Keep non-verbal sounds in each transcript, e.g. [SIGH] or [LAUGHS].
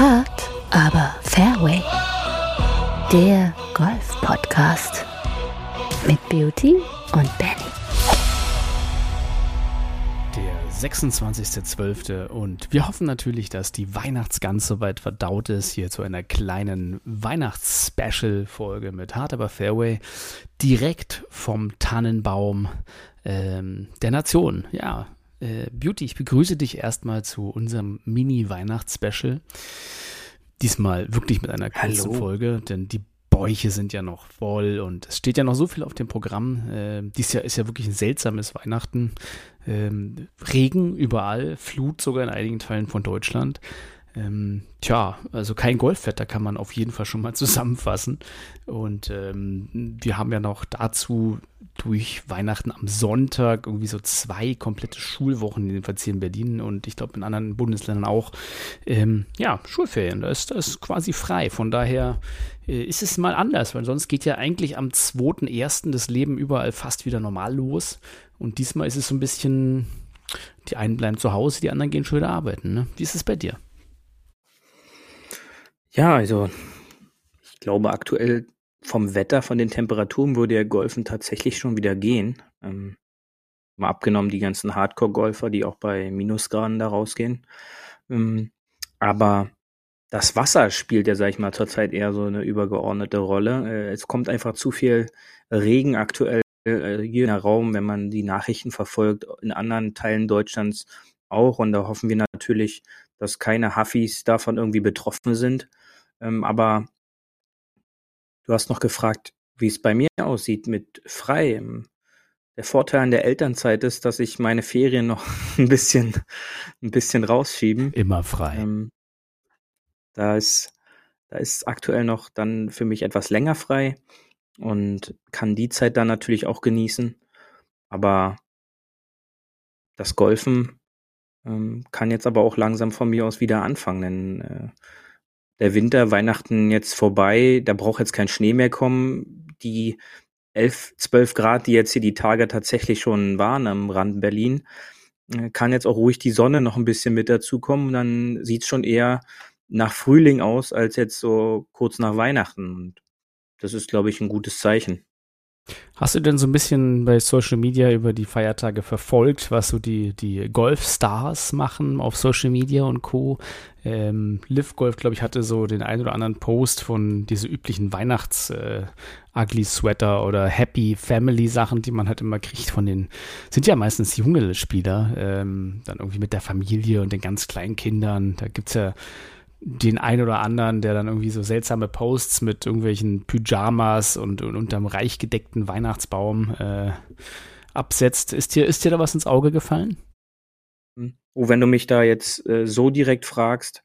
Hard, aber Fairway. Der Golf-Podcast mit Beauty und Benny. Der 26.12. und wir hoffen natürlich, dass die Weihnachtsgans soweit verdaut ist. Hier zu einer kleinen Weihnachts-Special-Folge mit Hard aber Fairway. Direkt vom Tannenbaum ähm, der Nation. Ja, äh, Beauty, ich begrüße dich erstmal zu unserem Mini-Weihnachts-Special. Diesmal wirklich mit einer kurzen Hallo. Folge, denn die Bäuche sind ja noch voll und es steht ja noch so viel auf dem Programm. Äh, dies Jahr ist ja wirklich ein seltsames Weihnachten. Ähm, Regen überall, Flut sogar in einigen Teilen von Deutschland. Ähm, tja, also kein Golfwetter kann man auf jeden Fall schon mal [LAUGHS] zusammenfassen. Und ähm, wir haben ja noch dazu durch Weihnachten am Sonntag irgendwie so zwei komplette Schulwochen, jedenfalls hier in Berlin und ich glaube in anderen Bundesländern auch. Ähm, ja, Schulferien, da ist das quasi frei. Von daher äh, ist es mal anders, weil sonst geht ja eigentlich am 2.1. das Leben überall fast wieder normal los. Und diesmal ist es so ein bisschen, die einen bleiben zu Hause, die anderen gehen schon wieder arbeiten. Ne? Wie ist es bei dir? Ja, also ich glaube aktuell vom Wetter, von den Temperaturen würde ja Golfen tatsächlich schon wieder gehen. Ähm, mal abgenommen die ganzen Hardcore-Golfer, die auch bei Minusgraden da rausgehen. Ähm, aber das Wasser spielt ja, sag ich mal, zurzeit eher so eine übergeordnete Rolle. Äh, es kommt einfach zu viel Regen aktuell äh, hier in der Raum, wenn man die Nachrichten verfolgt, in anderen Teilen Deutschlands auch. Und da hoffen wir natürlich, dass keine Huffis davon irgendwie betroffen sind. Ähm, aber du hast noch gefragt, wie es bei mir aussieht mit frei. Ähm, der Vorteil an der Elternzeit ist, dass ich meine Ferien noch [LAUGHS] ein bisschen, ein bisschen rausschieben. Immer frei. Ähm, da ist, da ist aktuell noch dann für mich etwas länger frei und kann die Zeit dann natürlich auch genießen. Aber das Golfen ähm, kann jetzt aber auch langsam von mir aus wieder anfangen, denn äh, der Winter, Weihnachten jetzt vorbei, da braucht jetzt kein Schnee mehr kommen. Die 11, 12 Grad, die jetzt hier die Tage tatsächlich schon waren am Rand Berlin, äh, kann jetzt auch ruhig die Sonne noch ein bisschen mit dazukommen. Dann sieht's schon eher nach Frühling aus, als jetzt so kurz nach Weihnachten. Und das ist, glaube ich, ein gutes Zeichen. Hast du denn so ein bisschen bei Social Media über die Feiertage verfolgt, was so die, die Golfstars machen auf Social Media und Co.? Ähm, Liv Golf, glaube ich, hatte so den einen oder anderen Post von diese üblichen Weihnachts-Ugly-Sweater äh, oder Happy Family-Sachen, die man halt immer kriegt von den, sind ja meistens junge Spieler, ähm, dann irgendwie mit der Familie und den ganz kleinen Kindern. Da gibt es ja den einen oder anderen, der dann irgendwie so seltsame Posts mit irgendwelchen Pyjamas und, und unterm reich gedeckten Weihnachtsbaum äh, absetzt. Ist dir, ist dir da was ins Auge gefallen? Hm. Oh, wenn du mich da jetzt äh, so direkt fragst,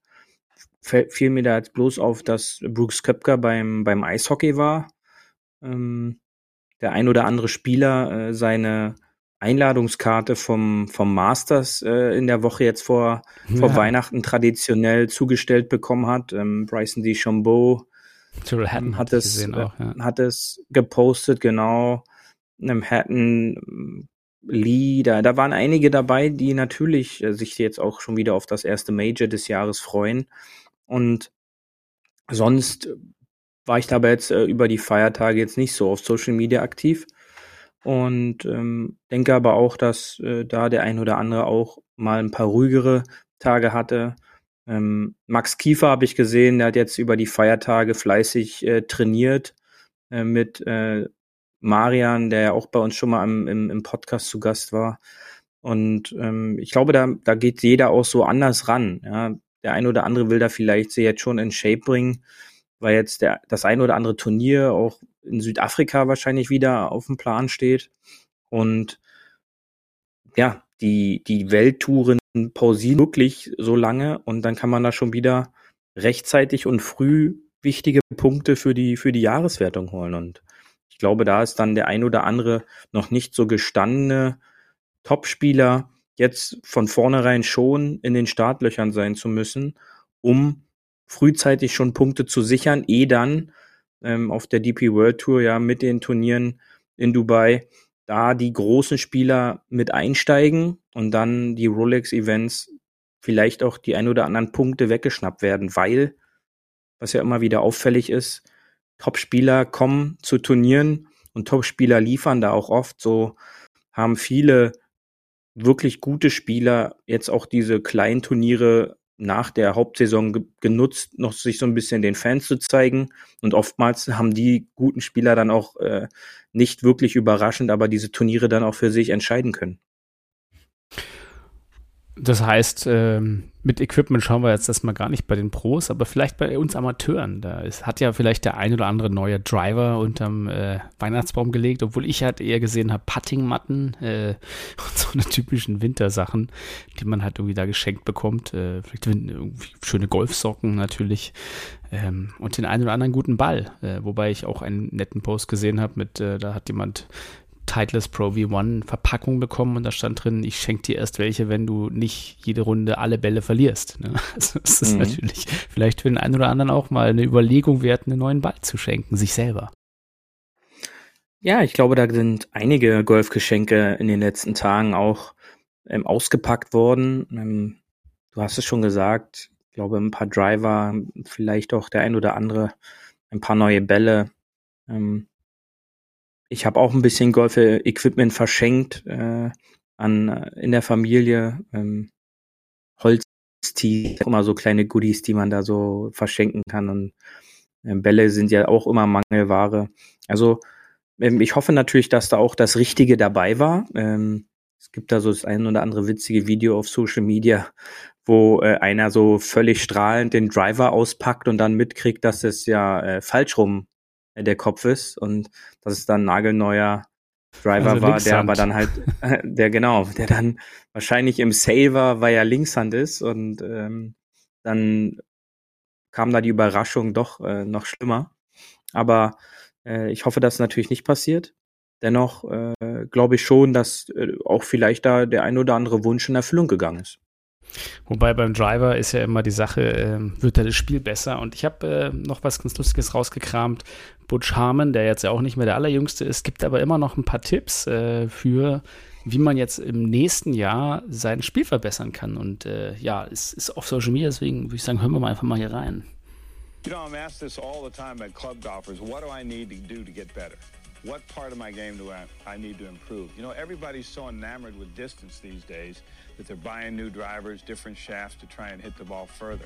fiel mir da jetzt bloß auf, dass Brooks Köpker beim, beim Eishockey war. Ähm, der ein oder andere Spieler äh, seine Einladungskarte vom, vom Masters äh, in der Woche jetzt vor, ja. vor Weihnachten traditionell zugestellt bekommen hat. Ähm, Bryson DeChambeau ähm, hat, es, äh, auch, ja. hat es gepostet, genau. Einem Hatton Lee, da, da waren einige dabei, die natürlich äh, sich jetzt auch schon wieder auf das erste Major des Jahres freuen. Und sonst war ich dabei jetzt äh, über die Feiertage jetzt nicht so auf Social Media aktiv. Und ähm, denke aber auch, dass äh, da der ein oder andere auch mal ein paar ruhigere Tage hatte. Ähm, Max Kiefer habe ich gesehen, der hat jetzt über die Feiertage fleißig äh, trainiert äh, mit äh, Marian, der ja auch bei uns schon mal im, im, im Podcast zu Gast war. Und ähm, ich glaube, da, da geht jeder auch so anders ran. Ja? Der eine oder andere will da vielleicht sie jetzt schon in Shape bringen, weil jetzt der, das ein oder andere Turnier auch in Südafrika wahrscheinlich wieder auf dem Plan steht. Und ja, die, die Welttouren pausieren wirklich so lange und dann kann man da schon wieder rechtzeitig und früh wichtige Punkte für die, für die Jahreswertung holen. Und ich glaube, da ist dann der ein oder andere noch nicht so gestandene Topspieler jetzt von vornherein schon in den Startlöchern sein zu müssen, um frühzeitig schon Punkte zu sichern, eh dann ähm, auf der DP World Tour ja mit den Turnieren in Dubai da die großen Spieler mit einsteigen und dann die Rolex Events vielleicht auch die ein oder anderen Punkte weggeschnappt werden, weil, was ja immer wieder auffällig ist, Topspieler kommen zu Turnieren und Topspieler liefern da auch oft. So haben viele wirklich gute Spieler jetzt auch diese kleinen Turniere nach der Hauptsaison ge genutzt, noch sich so ein bisschen den Fans zu zeigen. Und oftmals haben die guten Spieler dann auch äh, nicht wirklich überraschend, aber diese Turniere dann auch für sich entscheiden können. Das heißt, ähm, mit Equipment schauen wir jetzt erstmal gar nicht bei den Pros, aber vielleicht bei uns Amateuren. Da ist, hat ja vielleicht der ein oder andere neue Driver unterm äh, Weihnachtsbaum gelegt, obwohl ich halt eher gesehen habe, Puttingmatten äh, [LAUGHS] und so eine typischen Wintersachen, die man halt irgendwie da geschenkt bekommt. Äh, vielleicht schöne Golfsocken natürlich ähm, und den einen oder anderen guten Ball. Äh, wobei ich auch einen netten Post gesehen habe mit, äh, da hat jemand Titleist Pro V1 Verpackung bekommen und da stand drin, ich schenke dir erst welche, wenn du nicht jede Runde alle Bälle verlierst. Ne? [LAUGHS] Also das ist mhm. natürlich vielleicht für den einen oder anderen auch mal eine Überlegung wert, einen neuen Ball zu schenken, sich selber. Ja, ich glaube, da sind einige Golfgeschenke in den letzten Tagen auch ähm, ausgepackt worden. Ähm, du hast es schon gesagt, ich glaube, ein paar Driver, vielleicht auch der ein oder andere, ein paar neue Bälle. Ähm, ich habe auch ein bisschen Golf-Equipment verschenkt äh, an in der Familie. Ähm, Holztee, immer so kleine Goodies, die man da so verschenken kann. Und äh, Bälle sind ja auch immer Mangelware. Also ähm, ich hoffe natürlich, dass da auch das Richtige dabei war. Ähm, es gibt da so das ein oder andere witzige Video auf Social Media, wo äh, einer so völlig strahlend den Driver auspackt und dann mitkriegt, dass es ja äh, falsch rum der Kopf ist und dass es dann ein nagelneuer Driver also war, der aber dann halt, [LAUGHS] der genau, der dann wahrscheinlich im Saver, weil er Linkshand ist und ähm, dann kam da die Überraschung doch äh, noch schlimmer. Aber äh, ich hoffe, dass natürlich nicht passiert. Dennoch äh, glaube ich schon, dass äh, auch vielleicht da der ein oder andere Wunsch in Erfüllung gegangen ist. Wobei beim Driver ist ja immer die Sache, äh, wird da das Spiel besser. Und ich habe äh, noch was ganz Lustiges rausgekramt. Butch Harmon, der jetzt ja auch nicht mehr der allerjüngste ist, gibt aber immer noch ein paar Tipps äh, für, wie man jetzt im nächsten Jahr sein Spiel verbessern kann. Und äh, ja, es ist auf Social Media, deswegen würde ich sagen, hören wir mal einfach mal hier rein. You know, I'm asked this all the time by club golfers. What do I need to do to get better? What part of my game do I, I need to improve? You know, everybody's so enamored with distance these days that they're buying new drivers, different shafts to try and hit the ball further.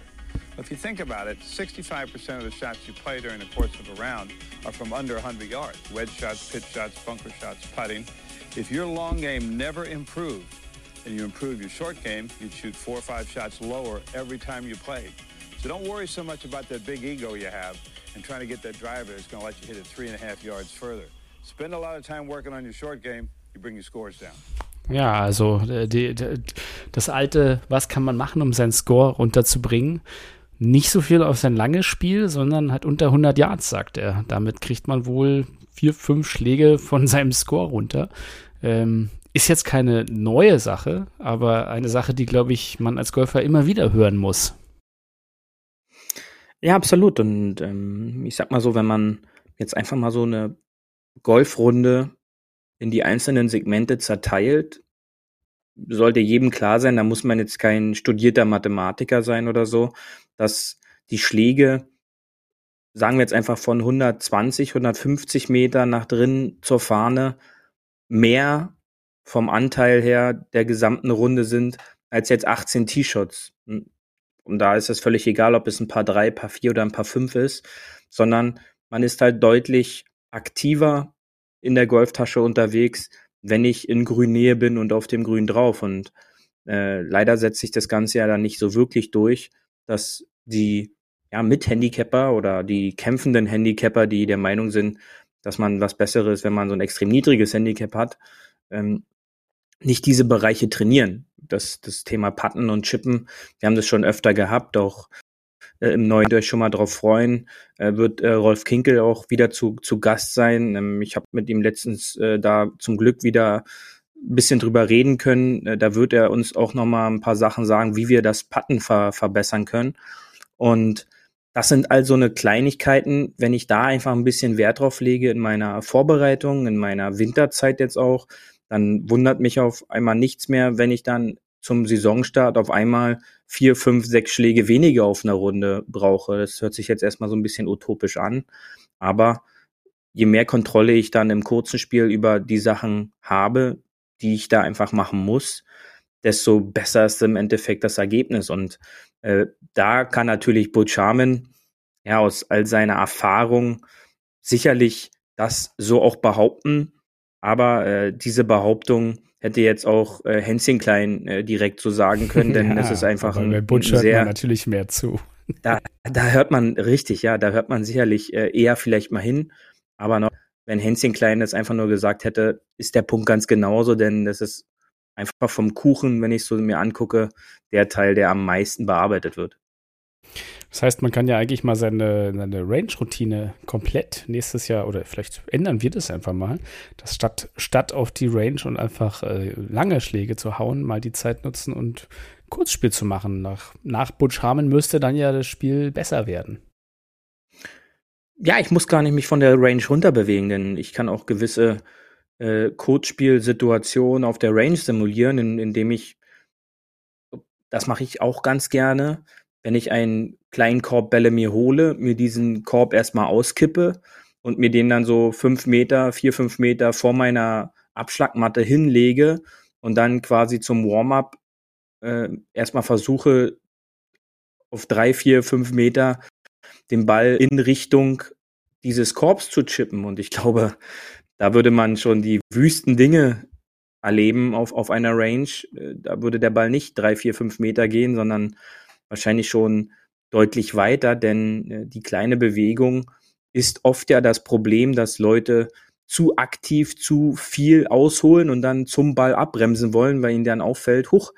If you think about it, 65% of the shots you play during the course of a round are from under 100 yards. Wedge shots, pitch shots, bunker shots, putting. If your long game never improved and you improve your short game, you'd shoot four or five shots lower every time you played. So don't worry so much about that big ego you have and trying to get that driver that's going to let you hit it three and a half yards further. Spend a lot of time working on your short game, you bring your scores down. Ja, also äh, die, die, das alte, was kann man machen, um seinen Score runterzubringen? Nicht so viel auf sein langes Spiel, sondern halt unter 100 Yards, sagt er. Damit kriegt man wohl vier, fünf Schläge von [LAUGHS] seinem Score runter. Ähm, ist jetzt keine neue Sache, aber eine Sache, die, glaube ich, man als Golfer immer wieder hören muss. Ja, absolut. Und ähm, ich sag mal so, wenn man jetzt einfach mal so eine Golfrunde in die einzelnen Segmente zerteilt, sollte jedem klar sein, da muss man jetzt kein studierter Mathematiker sein oder so, dass die Schläge, sagen wir jetzt einfach von 120, 150 Meter nach drin zur Fahne, mehr vom Anteil her der gesamten Runde sind, als jetzt 18 T-Shots. Und da ist es völlig egal, ob es ein paar drei, paar vier oder ein paar fünf ist, sondern man ist halt deutlich aktiver in der Golftasche unterwegs, wenn ich in Grünnähe bin und auf dem Grün drauf. Und äh, leider setzt sich das Ganze ja dann nicht so wirklich durch, dass die ja, Mit-Handicapper oder die kämpfenden Handicapper, die der Meinung sind, dass man was Besseres, wenn man so ein extrem niedriges Handicap hat, ähm, nicht diese Bereiche trainieren. Das, das Thema Patten und Chippen, wir haben das schon öfter gehabt, auch äh, im neuen euch schon mal drauf freuen. Äh, wird äh, Rolf Kinkel auch wieder zu, zu Gast sein. Ähm, ich habe mit ihm letztens äh, da zum Glück wieder ein bisschen drüber reden können. Äh, da wird er uns auch noch mal ein paar Sachen sagen, wie wir das Patten ver verbessern können. Und das sind also eine Kleinigkeiten, wenn ich da einfach ein bisschen Wert drauf lege in meiner Vorbereitung, in meiner Winterzeit jetzt auch, dann wundert mich auf einmal nichts mehr, wenn ich dann zum Saisonstart auf einmal vier, fünf, sechs Schläge weniger auf einer Runde brauche. Das hört sich jetzt erstmal so ein bisschen utopisch an. Aber je mehr Kontrolle ich dann im kurzen Spiel über die Sachen habe, die ich da einfach machen muss, desto besser ist im Endeffekt das Ergebnis. Und äh, da kann natürlich Butch Harmon ja aus all seiner Erfahrung sicherlich das so auch behaupten. Aber äh, diese Behauptung hätte jetzt auch äh, Hänschen Klein äh, direkt so sagen können, denn [LAUGHS] ja, es ist einfach ein, bei Butch hört man natürlich mehr zu. [LAUGHS] Da, da hört man richtig, ja, da hört man sicherlich äh, eher vielleicht mal hin. Aber noch, wenn Hänschen Klein das einfach nur gesagt hätte, ist der Punkt ganz genauso, denn das ist einfach vom Kuchen, wenn ich so mir angucke, der Teil, der am meisten bearbeitet wird. Das heißt, man kann ja eigentlich mal seine, seine Range-Routine komplett nächstes Jahr oder vielleicht ändern wir das einfach mal, dass statt, statt auf die Range und einfach äh, lange Schläge zu hauen, mal die Zeit nutzen und Kurzspiel zu machen. Nach, nach Butch Harmon müsste dann ja das Spiel besser werden. Ja, ich muss gar nicht mich von der Range runterbewegen, denn ich kann auch gewisse äh, Kurzspielsituationen auf der Range simulieren, in, indem ich, das mache ich auch ganz gerne, wenn ich einen kleinen Korb Bälle mir hole, mir diesen Korb erstmal auskippe und mir den dann so fünf Meter, vier, fünf Meter vor meiner Abschlagmatte hinlege und dann quasi zum Warm-up äh, erstmal versuche, auf drei, vier, fünf Meter den Ball in Richtung dieses Korbs zu chippen. Und ich glaube, da würde man schon die wüsten Dinge erleben auf, auf einer Range. Äh, da würde der Ball nicht drei, vier, fünf Meter gehen, sondern wahrscheinlich schon deutlich weiter, denn äh, die kleine Bewegung ist oft ja das Problem, dass Leute zu aktiv zu viel ausholen und dann zum Ball abbremsen wollen, weil ihnen dann auffällt, huch,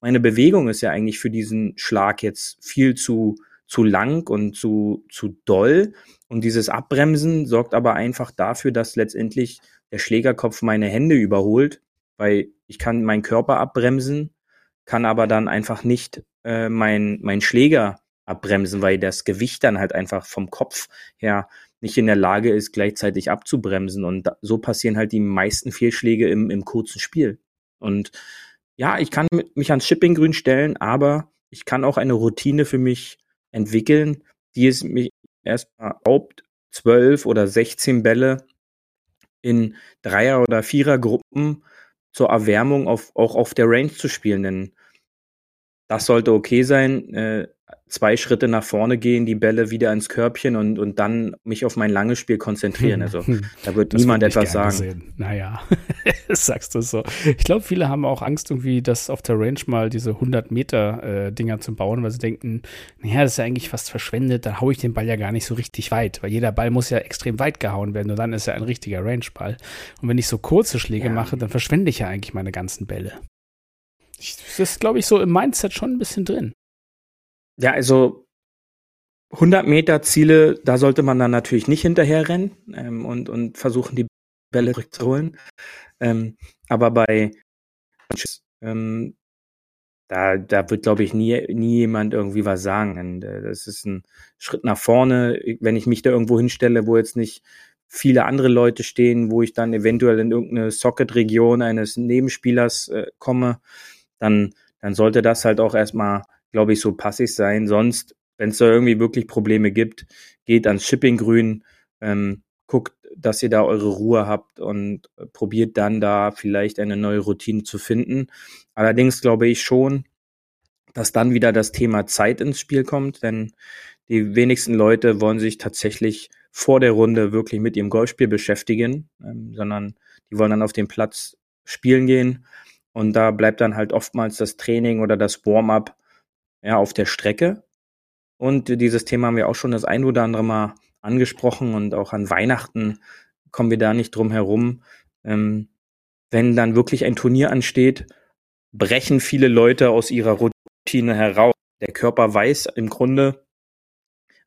meine Bewegung ist ja eigentlich für diesen Schlag jetzt viel zu, zu lang und zu, zu doll. Und dieses Abbremsen sorgt aber einfach dafür, dass letztendlich der Schlägerkopf meine Hände überholt, weil ich kann meinen Körper abbremsen, kann aber dann einfach nicht äh, mein, mein Schläger abbremsen, weil das Gewicht dann halt einfach vom Kopf her nicht in der Lage ist, gleichzeitig abzubremsen. Und da, so passieren halt die meisten Fehlschläge im, im kurzen Spiel. Und ja, ich kann mich ans Shipping-Grün stellen, aber ich kann auch eine Routine für mich entwickeln, die es mich erstmal erlaubt, zwölf oder sechzehn Bälle in Dreier- oder Vierer-Gruppen zur Erwärmung auf, auch auf der Range zu spielen. Denn das sollte okay sein. Äh, zwei Schritte nach vorne gehen, die Bälle wieder ins Körbchen und, und dann mich auf mein langes Spiel konzentrieren. Also [LAUGHS] da wird das niemand etwas sagen. Sehen. Naja, [LAUGHS] sagst du so. Ich glaube, viele haben auch Angst irgendwie, das auf der Range mal diese 100 Meter äh, Dinger zu bauen, weil sie denken, naja, das ist ja eigentlich fast verschwendet, da haue ich den Ball ja gar nicht so richtig weit, weil jeder Ball muss ja extrem weit gehauen werden und dann ist er ein richtiger Range-Ball. Und wenn ich so kurze Schläge ja. mache, dann verschwende ich ja eigentlich meine ganzen Bälle. Das ist, glaube ich, so im Mindset schon ein bisschen drin. Ja, also 100 Meter Ziele, da sollte man dann natürlich nicht hinterherrennen ähm, und, und versuchen, die Bälle zurückzuholen. Ähm, aber bei ähm, da, da wird, glaube ich, nie, nie jemand irgendwie was sagen. Und, äh, das ist ein Schritt nach vorne. Wenn ich mich da irgendwo hinstelle, wo jetzt nicht viele andere Leute stehen, wo ich dann eventuell in irgendeine Socket-Region eines Nebenspielers äh, komme, dann, dann sollte das halt auch erstmal glaube ich, so passig sein. Sonst, wenn es da irgendwie wirklich Probleme gibt, geht ans Shipping-Grün, ähm, guckt, dass ihr da eure Ruhe habt und probiert dann da vielleicht eine neue Routine zu finden. Allerdings glaube ich schon, dass dann wieder das Thema Zeit ins Spiel kommt, denn die wenigsten Leute wollen sich tatsächlich vor der Runde wirklich mit ihrem Golfspiel beschäftigen, ähm, sondern die wollen dann auf den Platz spielen gehen und da bleibt dann halt oftmals das Training oder das Warm-up ja, auf der Strecke. Und dieses Thema haben wir auch schon das ein oder andere Mal angesprochen und auch an Weihnachten kommen wir da nicht drum herum. Ähm, wenn dann wirklich ein Turnier ansteht, brechen viele Leute aus ihrer Routine heraus. Der Körper weiß im Grunde,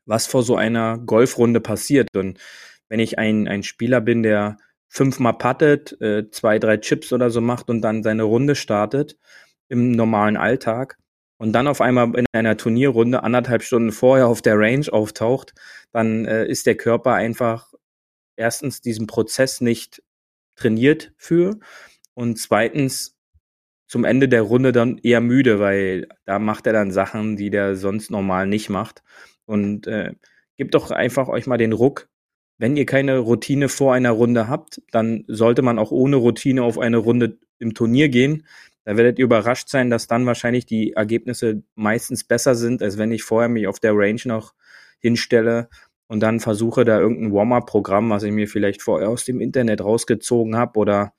was vor so einer Golfrunde passiert. Und wenn ich ein, ein Spieler bin, der fünfmal puttet, äh, zwei, drei Chips oder so macht und dann seine Runde startet im normalen Alltag, und dann auf einmal in einer Turnierrunde anderthalb Stunden vorher auf der Range auftaucht, dann äh, ist der Körper einfach erstens diesen Prozess nicht trainiert für und zweitens zum Ende der Runde dann eher müde, weil da macht er dann Sachen, die der sonst normal nicht macht. Und äh, gebt doch einfach euch mal den Ruck. Wenn ihr keine Routine vor einer Runde habt, dann sollte man auch ohne Routine auf eine Runde im Turnier gehen. Da werdet ihr überrascht sein, dass dann wahrscheinlich die Ergebnisse meistens besser sind, als wenn ich vorher mich auf der Range noch hinstelle und dann versuche da irgendein Warm-up-Programm, was ich mir vielleicht vorher aus dem Internet rausgezogen habe oder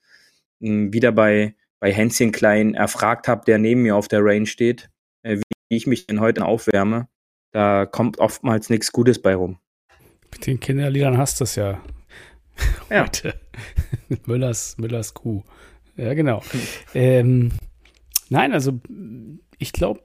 mh, hm, wieder bei bei Hänschen Klein erfragt habe, der neben mir auf der Range steht, äh, wie, wie ich mich denn heute aufwärme. Da kommt oftmals nichts Gutes bei rum. Mit den Kinderliedern hast du es ja. ja. [LAUGHS] Heute. Müllers, Müllers Kuh. Ja, genau. ähm, nein, also ich glaube,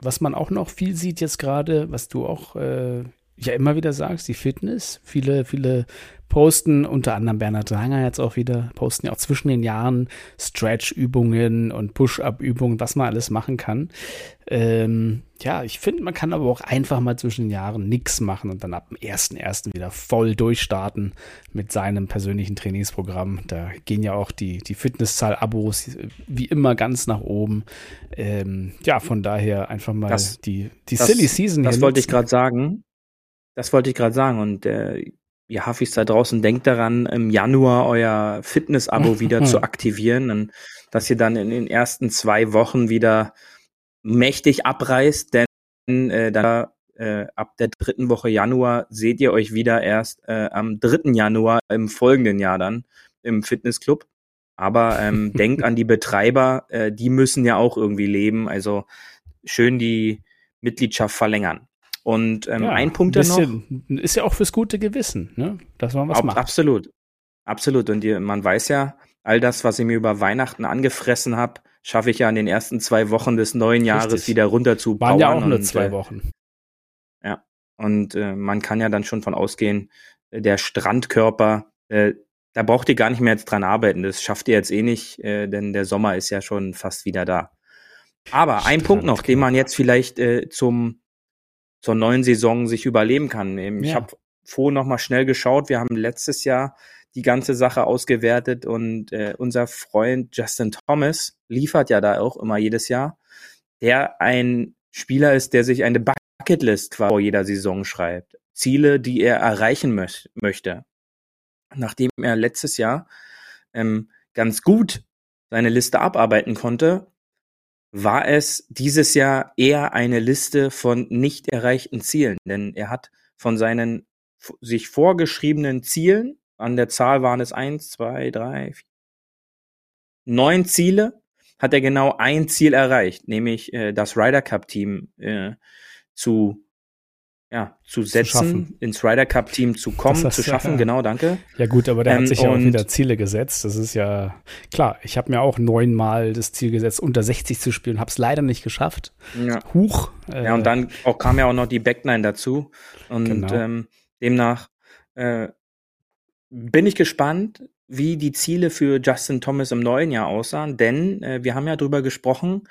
was man auch noch viel sieht jetzt gerade, was du auch äh, ja immer wieder sagst, die Fitness. Viele, viele posten, unter anderem Bernhard Ranger jetzt auch wieder, posten ja auch zwischen den Jahren Stretch-Übungen und Push-Up-Übungen, was man alles machen kann. Ähm, ja, ich finde, man kann aber auch einfach mal zwischen den Jahren nichts machen und dann ab dem 1.1. wieder voll durchstarten mit seinem persönlichen Trainingsprogramm. Da gehen ja auch die, die Fitnesszahl-Abos wie immer ganz nach oben. Ähm, ja, von daher einfach mal das, die, die das, Silly Season. Das wollte ich gerade sagen. Das wollte ich gerade sagen. Und äh, ihr Hafis da draußen, denkt daran, im Januar euer Fitness-Abo [LAUGHS] wieder zu aktivieren und dass ihr dann in den ersten zwei Wochen wieder mächtig abreißt, denn äh, da äh, ab der dritten Woche Januar seht ihr euch wieder erst äh, am dritten Januar im folgenden Jahr dann im Fitnessclub. Aber ähm, [LAUGHS] denkt an die Betreiber, äh, die müssen ja auch irgendwie leben. Also schön die Mitgliedschaft verlängern. Und ähm, ja, ein Punkt bisschen, noch. Ist ja auch fürs gute Gewissen, ne? dass man was ab, macht. Absolut. Absolut. Und die, man weiß ja, all das, was ich mir über Weihnachten angefressen habe, schaffe ich ja in den ersten zwei Wochen des neuen Jahres Richtig. wieder runter zu Waren ja auch nur und, zwei äh, Wochen. ja. Und äh, man kann ja dann schon von ausgehen, äh, der Strandkörper, äh, da braucht ihr gar nicht mehr jetzt dran arbeiten. Das schafft ihr jetzt eh nicht, äh, denn der Sommer ist ja schon fast wieder da. Aber ein Punkt noch, den man jetzt vielleicht äh, zum zur neuen Saison sich überleben kann. Ich ja. habe vorhin noch mal schnell geschaut. Wir haben letztes Jahr die ganze Sache ausgewertet und äh, unser Freund Justin Thomas liefert ja da auch immer jedes Jahr, der ein Spieler ist, der sich eine Bucketlist vor jeder Saison schreibt. Ziele, die er erreichen mö möchte. Nachdem er letztes Jahr ähm, ganz gut seine Liste abarbeiten konnte, war es dieses Jahr eher eine Liste von nicht erreichten Zielen, denn er hat von seinen sich vorgeschriebenen Zielen, an der Zahl waren es eins, zwei, drei, vier, neun Ziele, hat er genau ein Ziel erreicht, nämlich äh, das Ryder Cup Team äh, zu ja, zu setzen, zu ins Ryder Cup Team zu kommen, zu schaffen, ja, genau, danke. Ja gut, aber der ähm, hat sich ja auch wieder Ziele gesetzt. Das ist ja klar. Ich habe mir auch neunmal das Ziel gesetzt, unter 60 zu spielen, habe es leider nicht geschafft. Ja. Huch. Äh, ja, und dann auch kam ja auch noch die Backline dazu. Und genau. ähm, demnach äh, bin ich gespannt, wie die Ziele für Justin Thomas im neuen Jahr aussahen, denn äh, wir haben ja drüber gesprochen,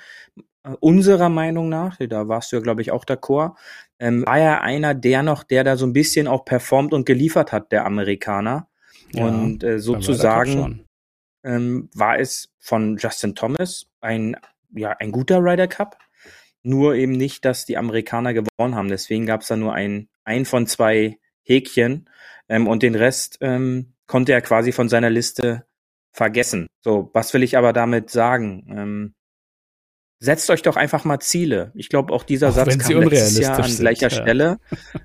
unserer Meinung nach, da warst du ja, glaube ich, auch d'accord, ähm, war er einer der noch, der da so ein bisschen auch performt und geliefert hat, der Amerikaner. Ja, und äh, sozusagen ähm, war es von Justin Thomas ein, ja, ein guter Ryder Cup. Nur eben nicht, dass die Amerikaner gewonnen haben. Deswegen gab es da nur ein, ein von zwei Häkchen. Ähm, und den Rest ähm, konnte er quasi von seiner Liste vergessen. So, was will ich aber damit sagen? Ähm, setzt euch doch einfach mal Ziele. Ich glaube, auch dieser auch Satz kam letztes Jahr an gleicher sind, Stelle.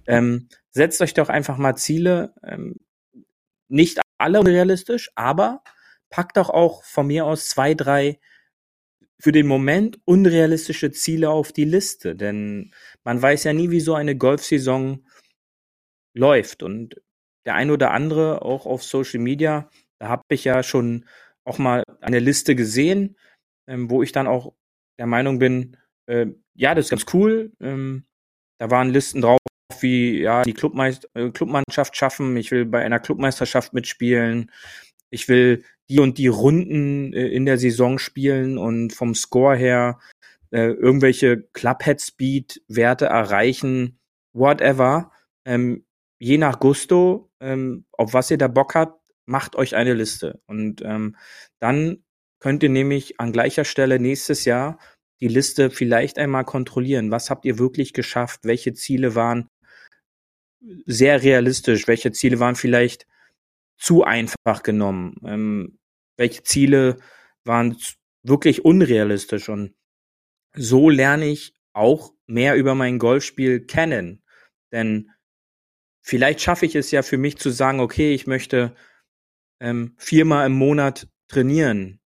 Ähm, setzt euch doch einfach mal Ziele. Ähm, nicht alle unrealistisch, aber packt doch auch von mir aus zwei, drei für den Moment unrealistische Ziele auf die Liste. Denn man weiß ja nie, wie so eine Golfsaison läuft. Und der ein oder andere auch auf Social Media, da habe ich ja schon auch mal eine Liste gesehen, ähm, wo ich dann auch der Meinung bin, äh, ja, das ist ganz cool. Ähm, da waren Listen drauf, wie ja die Clubmeist äh, Clubmannschaft schaffen. Ich will bei einer Clubmeisterschaft mitspielen. Ich will die und die Runden äh, in der Saison spielen und vom Score her äh, irgendwelche Clubhead Speed Werte erreichen. Whatever. Ähm, je nach Gusto, ähm, auf was ihr da Bock habt, macht euch eine Liste und ähm, dann könnt ihr nämlich an gleicher Stelle nächstes Jahr die Liste vielleicht einmal kontrollieren. Was habt ihr wirklich geschafft? Welche Ziele waren sehr realistisch? Welche Ziele waren vielleicht zu einfach genommen? Ähm, welche Ziele waren wirklich unrealistisch? Und so lerne ich auch mehr über mein Golfspiel kennen. Denn vielleicht schaffe ich es ja für mich zu sagen, okay, ich möchte ähm, viermal im Monat trainieren.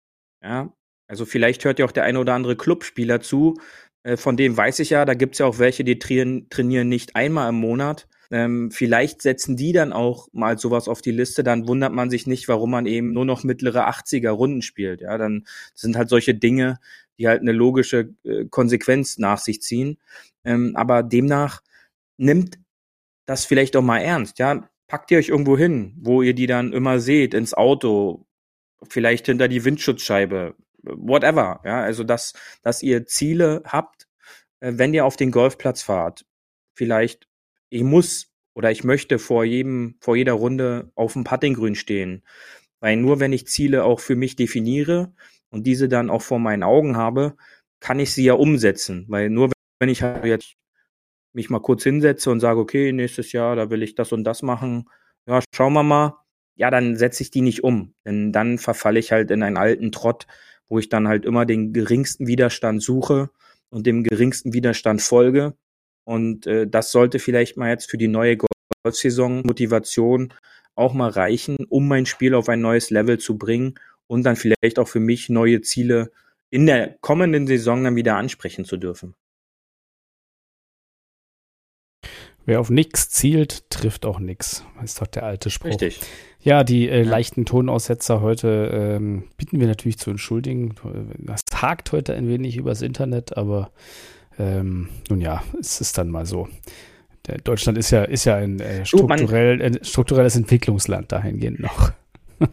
Ja, also vielleicht hört ja auch der eine oder andere Clubspieler zu. Äh, von dem weiß ich ja, da gibt's ja auch welche, die trainieren, trainieren nicht einmal im Monat. Ähm, vielleicht setzen die dann auch mal sowas auf die Liste, dann wundert man sich nicht, warum man eben nur noch mittlere 80er Runden spielt. Ja, dann sind halt solche Dinge, die halt eine logische äh, Konsequenz nach sich ziehen. Ähm, aber demnach nimmt das vielleicht auch mal ernst. Ja, packt ihr euch irgendwo hin, wo ihr die dann immer seht, ins Auto, vielleicht hinter die Windschutzscheibe, whatever. Ja, also dass, dass ihr Ziele habt, äh, wenn ihr auf den Golfplatz fahrt. Vielleicht, ich muss oder ich möchte vor jedem, vor jeder Runde auf dem Puttinggrün stehen. Weil nur wenn ich Ziele auch für mich definiere und diese dann auch vor meinen Augen habe, kann ich sie ja umsetzen. Weil nur wenn ich halt jetzt mich mal kurz hinsetze und sage, okay, nächstes Jahr, da will ich das und das machen, ja, schauen wir mal, ja, dann setze ich die nicht um. Denn dann verfalle ich halt in einen alten Trott, wo ich dann halt immer den geringsten Widerstand suche und dem geringsten Widerstand folge. Und äh, das sollte vielleicht mal jetzt für die neue Golfsaison Motivation auch mal reichen, um mein Spiel auf ein neues Level zu bringen und dann vielleicht auch für mich neue Ziele in der kommenden Saison dann wieder ansprechen zu dürfen. Wer auf nichts zielt, trifft auch nichts. Ist doch der alte Spruch. Richtig. Ja, die äh, leichten Tonaussetzer heute ähm, bitten wir natürlich zu entschuldigen. Das hakt heute ein wenig übers Internet, aber ähm, nun ja, es ist dann mal so. Der Deutschland ist ja, ist ja ein äh, strukturell, äh, strukturelles Entwicklungsland dahingehend noch. [LAUGHS]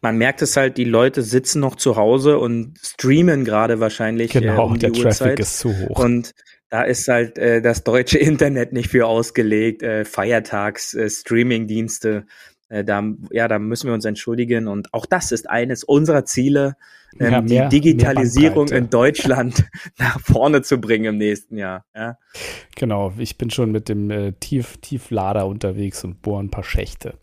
Man merkt es halt, die Leute sitzen noch zu Hause und streamen gerade wahrscheinlich. Genau, äh, um der Traffic Uhrzeit. ist zu hoch. Und da ist halt äh, das deutsche [LAUGHS] Internet nicht für ausgelegt. Äh, Feiertags, äh, Streaming-Dienste, äh, da, ja, da müssen wir uns entschuldigen. Und auch das ist eines unserer Ziele, ähm, ja, mehr, die Digitalisierung in Deutschland [LAUGHS] nach vorne zu bringen im nächsten Jahr. Ja. Genau, ich bin schon mit dem äh, Tief, Tieflader unterwegs und bohre ein paar Schächte.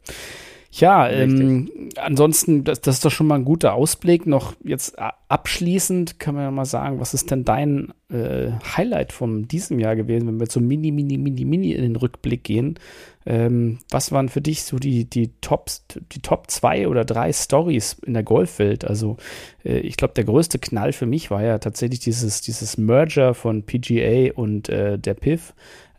Ja, ähm, ansonsten, das, das ist doch schon mal ein guter Ausblick. Noch jetzt abschließend kann man ja mal sagen, was ist denn dein äh, Highlight von diesem Jahr gewesen, wenn wir so mini, mini, mini, mini in den Rückblick gehen? Ähm, was waren für dich so die, die Tops, die Top zwei oder drei Stories in der Golfwelt? Also, äh, ich glaube, der größte Knall für mich war ja tatsächlich dieses, dieses Merger von PGA und äh, der PIF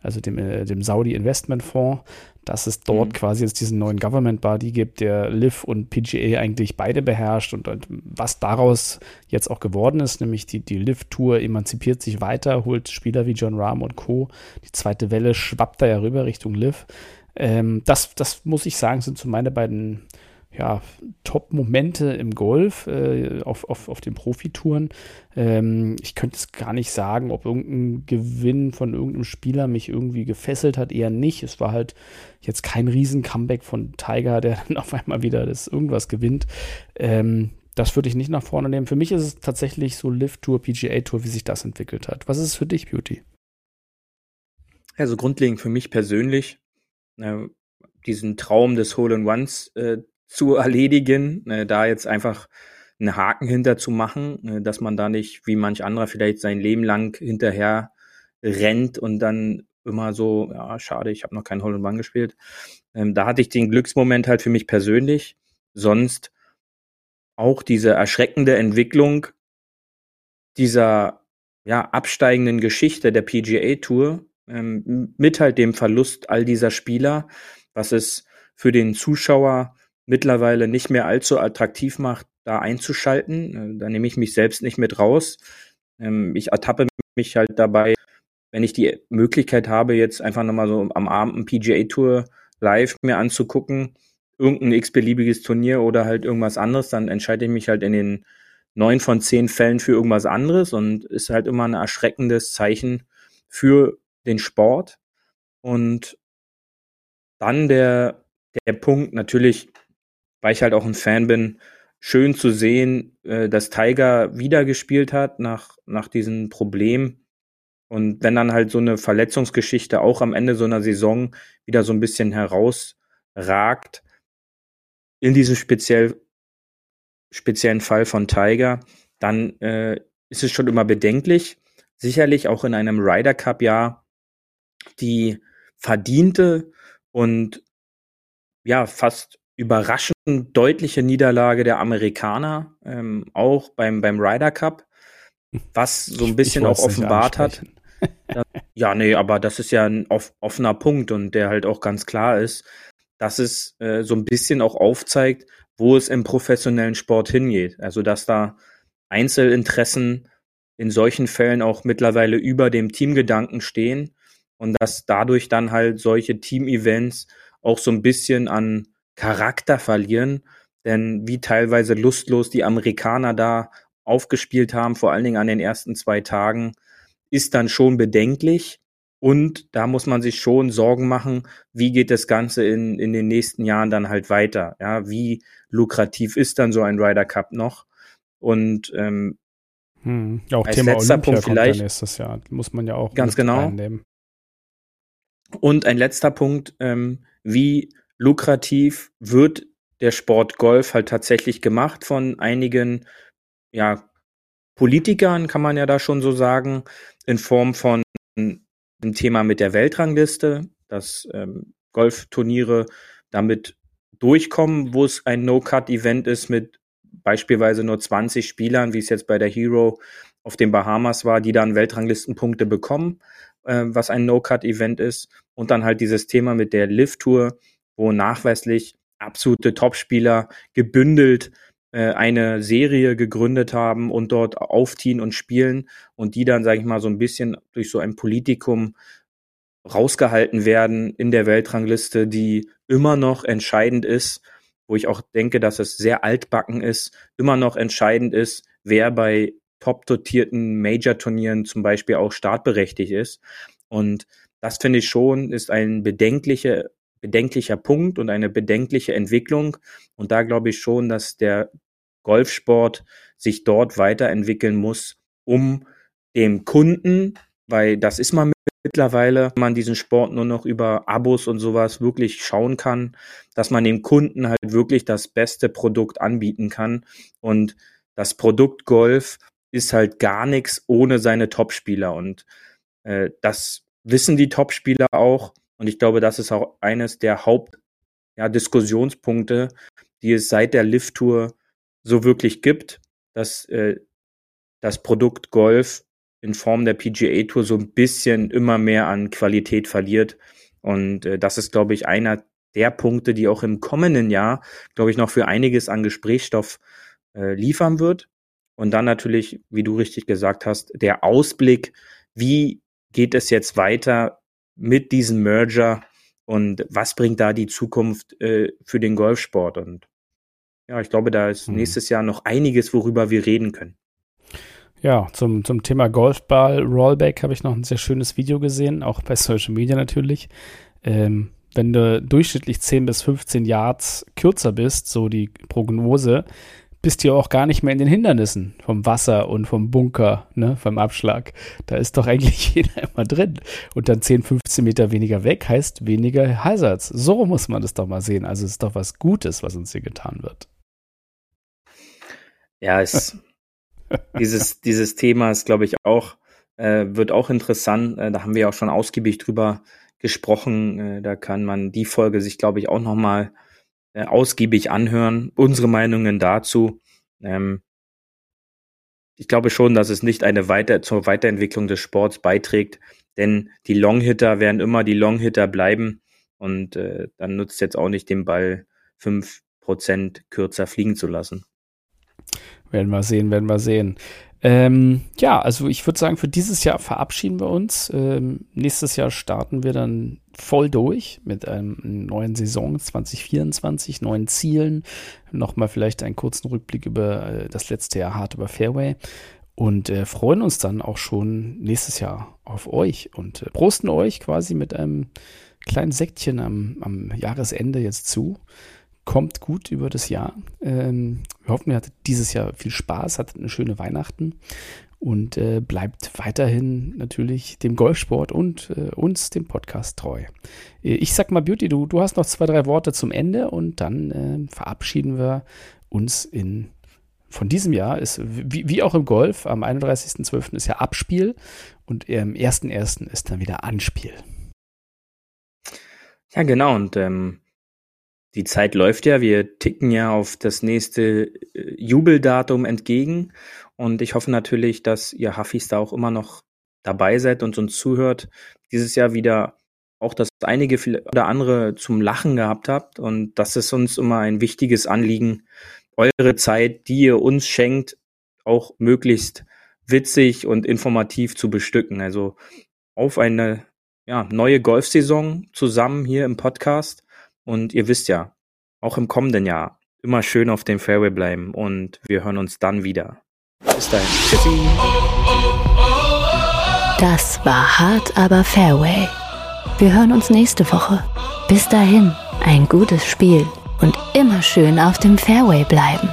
also dem, äh, dem Saudi Investment Fonds, dass es dort mhm. quasi jetzt diesen neuen Government Body gibt, der Liv und PGA eigentlich beide beherrscht und, und, was daraus jetzt auch geworden ist, nämlich die, die Liv Tour emanzipiert sich weiter, holt Spieler wie John Rahm und Co. Die zweite Welle schwappt da ja rüber Richtung Liv. Ähm, das, das muss ich sagen, sind so meine beiden ja, Top-Momente im Golf äh, auf, auf, auf den Profitouren. Ähm, ich könnte es gar nicht sagen, ob irgendein Gewinn von irgendeinem Spieler mich irgendwie gefesselt hat, eher nicht. Es war halt jetzt kein Riesen-Comeback von Tiger, der [LAUGHS] dann auf einmal wieder das irgendwas gewinnt. Ähm, das würde ich nicht nach vorne nehmen. Für mich ist es tatsächlich so Lift-Tour, PGA-Tour, wie sich das entwickelt hat. Was ist es für dich, Beauty? Also grundlegend für mich persönlich, äh, diesen Traum des Hole-in-Ones äh, zu erledigen, äh, da jetzt einfach einen Haken hinter zu machen, äh, dass man da nicht wie manch anderer vielleicht sein Leben lang hinterher rennt und dann immer so, ja, schade, ich habe noch keinen Hole in gespielt. Ähm, da hatte ich den Glücksmoment halt für mich persönlich. Sonst auch diese erschreckende Entwicklung dieser ja, absteigenden Geschichte der PGA Tour ähm, mit halt dem Verlust all dieser Spieler, was es für den Zuschauer mittlerweile nicht mehr allzu attraktiv macht, da einzuschalten. Äh, da nehme ich mich selbst nicht mit raus. Ähm, ich ertappe mich halt dabei, wenn ich die Möglichkeit habe, jetzt einfach nochmal so am Abend ein PGA Tour live mir anzugucken, irgendein x-beliebiges Turnier oder halt irgendwas anderes, dann entscheide ich mich halt in den neun von zehn Fällen für irgendwas anderes und ist halt immer ein erschreckendes Zeichen für den Sport. Und dann der, der Punkt natürlich, weil ich halt auch ein Fan bin, schön zu sehen, äh, dass Tiger wieder gespielt hat nach, nach diesem Problem. Und wenn dann halt so eine Verletzungsgeschichte auch am Ende so einer Saison wieder so ein bisschen herausragt, in diesem speziell, speziellen Fall von Tiger, dann äh, ist es schon immer bedenklich. Sicherlich auch in einem Ryder Cup Jahr die verdiente und ja fast überraschend deutliche Niederlage der Amerikaner, ähm, auch beim, beim Ryder Cup, was so ein bisschen auch offenbart hat. [LAUGHS] ja, nee, aber das ist ja ein offener Punkt und der halt auch ganz klar ist, dass es äh, so ein bisschen auch aufzeigt, wo es im professionellen Sport hingeht. Also, dass da Einzelinteressen in solchen Fällen auch mittlerweile über dem Teamgedanken stehen und dass dadurch dann halt solche Team-Events auch so ein bisschen an Charakter verlieren. Denn wie teilweise lustlos die Amerikaner da aufgespielt haben, vor allen Dingen an den ersten zwei Tagen, ist dann schon bedenklich. Und da muss man sich schon Sorgen machen, wie geht das Ganze in, in den nächsten Jahren dann halt weiter? Ja, wie lukrativ ist dann so ein Ryder Cup noch? Und ähm, hm. auch als Thema letzter Olympia Punkt vielleicht nächstes Jahr muss man ja auch ganz genau einnehmen. Und ein letzter Punkt: ähm, Wie lukrativ wird der Sport Golf halt tatsächlich gemacht von einigen ja Politikern, kann man ja da schon so sagen, in Form von dem Thema mit der Weltrangliste, dass ähm, Golfturniere damit durchkommen, wo es ein No-Cut-Event ist mit beispielsweise nur 20 Spielern, wie es jetzt bei der Hero auf den Bahamas war, die dann Weltranglistenpunkte bekommen, äh, was ein No-Cut-Event ist. Und dann halt dieses Thema mit der Live-Tour, wo nachweislich absolute Topspieler gebündelt äh, eine Serie gegründet haben und dort aufziehen und spielen und die dann, sage ich mal, so ein bisschen durch so ein Politikum rausgehalten werden in der Weltrangliste, die immer noch entscheidend ist, wo ich auch denke, dass es sehr altbacken ist, immer noch entscheidend ist, wer bei top dotierten Major-Turnieren zum Beispiel auch startberechtigt ist. Und das finde ich schon, ist ein bedenklicher, bedenklicher Punkt und eine bedenkliche Entwicklung. Und da glaube ich schon, dass der Golfsport sich dort weiterentwickeln muss, um dem Kunden, weil das ist man mittlerweile, man diesen Sport nur noch über Abos und sowas wirklich schauen kann, dass man dem Kunden halt wirklich das beste Produkt anbieten kann. Und das Produkt Golf ist halt gar nichts ohne seine Topspieler. Und äh, das wissen die Topspieler auch. Und ich glaube, das ist auch eines der Hauptdiskussionspunkte, ja, die es seit der Lift-Tour so wirklich gibt, dass äh, das Produkt Golf in Form der PGA Tour so ein bisschen immer mehr an Qualität verliert. Und äh, das ist, glaube ich, einer der Punkte, die auch im kommenden Jahr, glaube ich, noch für einiges an Gesprächsstoff äh, liefern wird. Und dann natürlich, wie du richtig gesagt hast, der Ausblick, wie geht es jetzt weiter mit diesem Merger und was bringt da die Zukunft äh, für den Golfsport? Und ja, ich glaube, da ist hm. nächstes Jahr noch einiges, worüber wir reden können. Ja, zum, zum Thema Golfball Rollback habe ich noch ein sehr schönes Video gesehen, auch bei Social Media natürlich. Ähm, wenn du durchschnittlich 10 bis 15 Yards kürzer bist, so die Prognose, bist du auch gar nicht mehr in den Hindernissen vom Wasser und vom Bunker, ne, vom Abschlag. Da ist doch eigentlich [LAUGHS] jeder immer drin. Und dann 10, 15 Meter weniger weg heißt weniger Hazards. So muss man das doch mal sehen. Also es ist doch was Gutes, was uns hier getan wird. Ja, es, [LAUGHS] dieses, dieses Thema ist, glaube ich, auch, äh, wird auch interessant. Äh, da haben wir ja auch schon ausgiebig drüber gesprochen. Äh, da kann man die Folge sich, glaube ich, auch nochmal äh, ausgiebig anhören. Unsere Meinungen dazu. Ähm, ich glaube schon, dass es nicht eine weiter, zur Weiterentwicklung des Sports beiträgt, denn die Longhitter werden immer die Longhitter bleiben und äh, dann nutzt jetzt auch nicht den Ball fünf Prozent kürzer fliegen zu lassen. Werden wir sehen, werden wir sehen. Ähm, ja, also ich würde sagen, für dieses Jahr verabschieden wir uns. Ähm, nächstes Jahr starten wir dann voll durch mit einem neuen Saison 2024, neuen Zielen. Nochmal vielleicht einen kurzen Rückblick über äh, das letzte Jahr hart über Fairway und äh, freuen uns dann auch schon nächstes Jahr auf euch und äh, prosten euch quasi mit einem kleinen Säckchen am, am Jahresende jetzt zu kommt gut über das Jahr. Ähm, Wir hoffen, ihr hattet dieses Jahr viel Spaß, hattet eine schöne Weihnachten und äh, bleibt weiterhin natürlich dem Golfsport und äh, uns, dem Podcast, treu. Äh, ich sag mal, Beauty, du, du hast noch zwei, drei Worte zum Ende und dann äh, verabschieden wir uns in von diesem Jahr ist, wie, wie auch im Golf, am 31.12. ist ja Abspiel und am 1.1. ist dann wieder Anspiel. Ja, genau. Und ähm, die Zeit läuft ja. Wir ticken ja auf das nächste äh, Jubeldatum entgegen. Und ich hoffe natürlich, dass ihr Huffis da auch immer noch dabei seid und uns zuhört. Dieses Jahr wieder auch, dass einige oder andere zum Lachen gehabt habt. Und das ist uns immer ein wichtiges Anliegen, eure Zeit, die ihr uns schenkt, auch möglichst witzig und informativ zu bestücken. Also auf eine ja, neue Golfsaison zusammen hier im Podcast. Und ihr wisst ja, auch im kommenden Jahr immer schön auf dem Fairway bleiben und wir hören uns dann wieder. Bis dahin. Tschüssi. Das war hart, aber Fairway. Wir hören uns nächste Woche. Bis dahin, ein gutes Spiel und immer schön auf dem Fairway bleiben.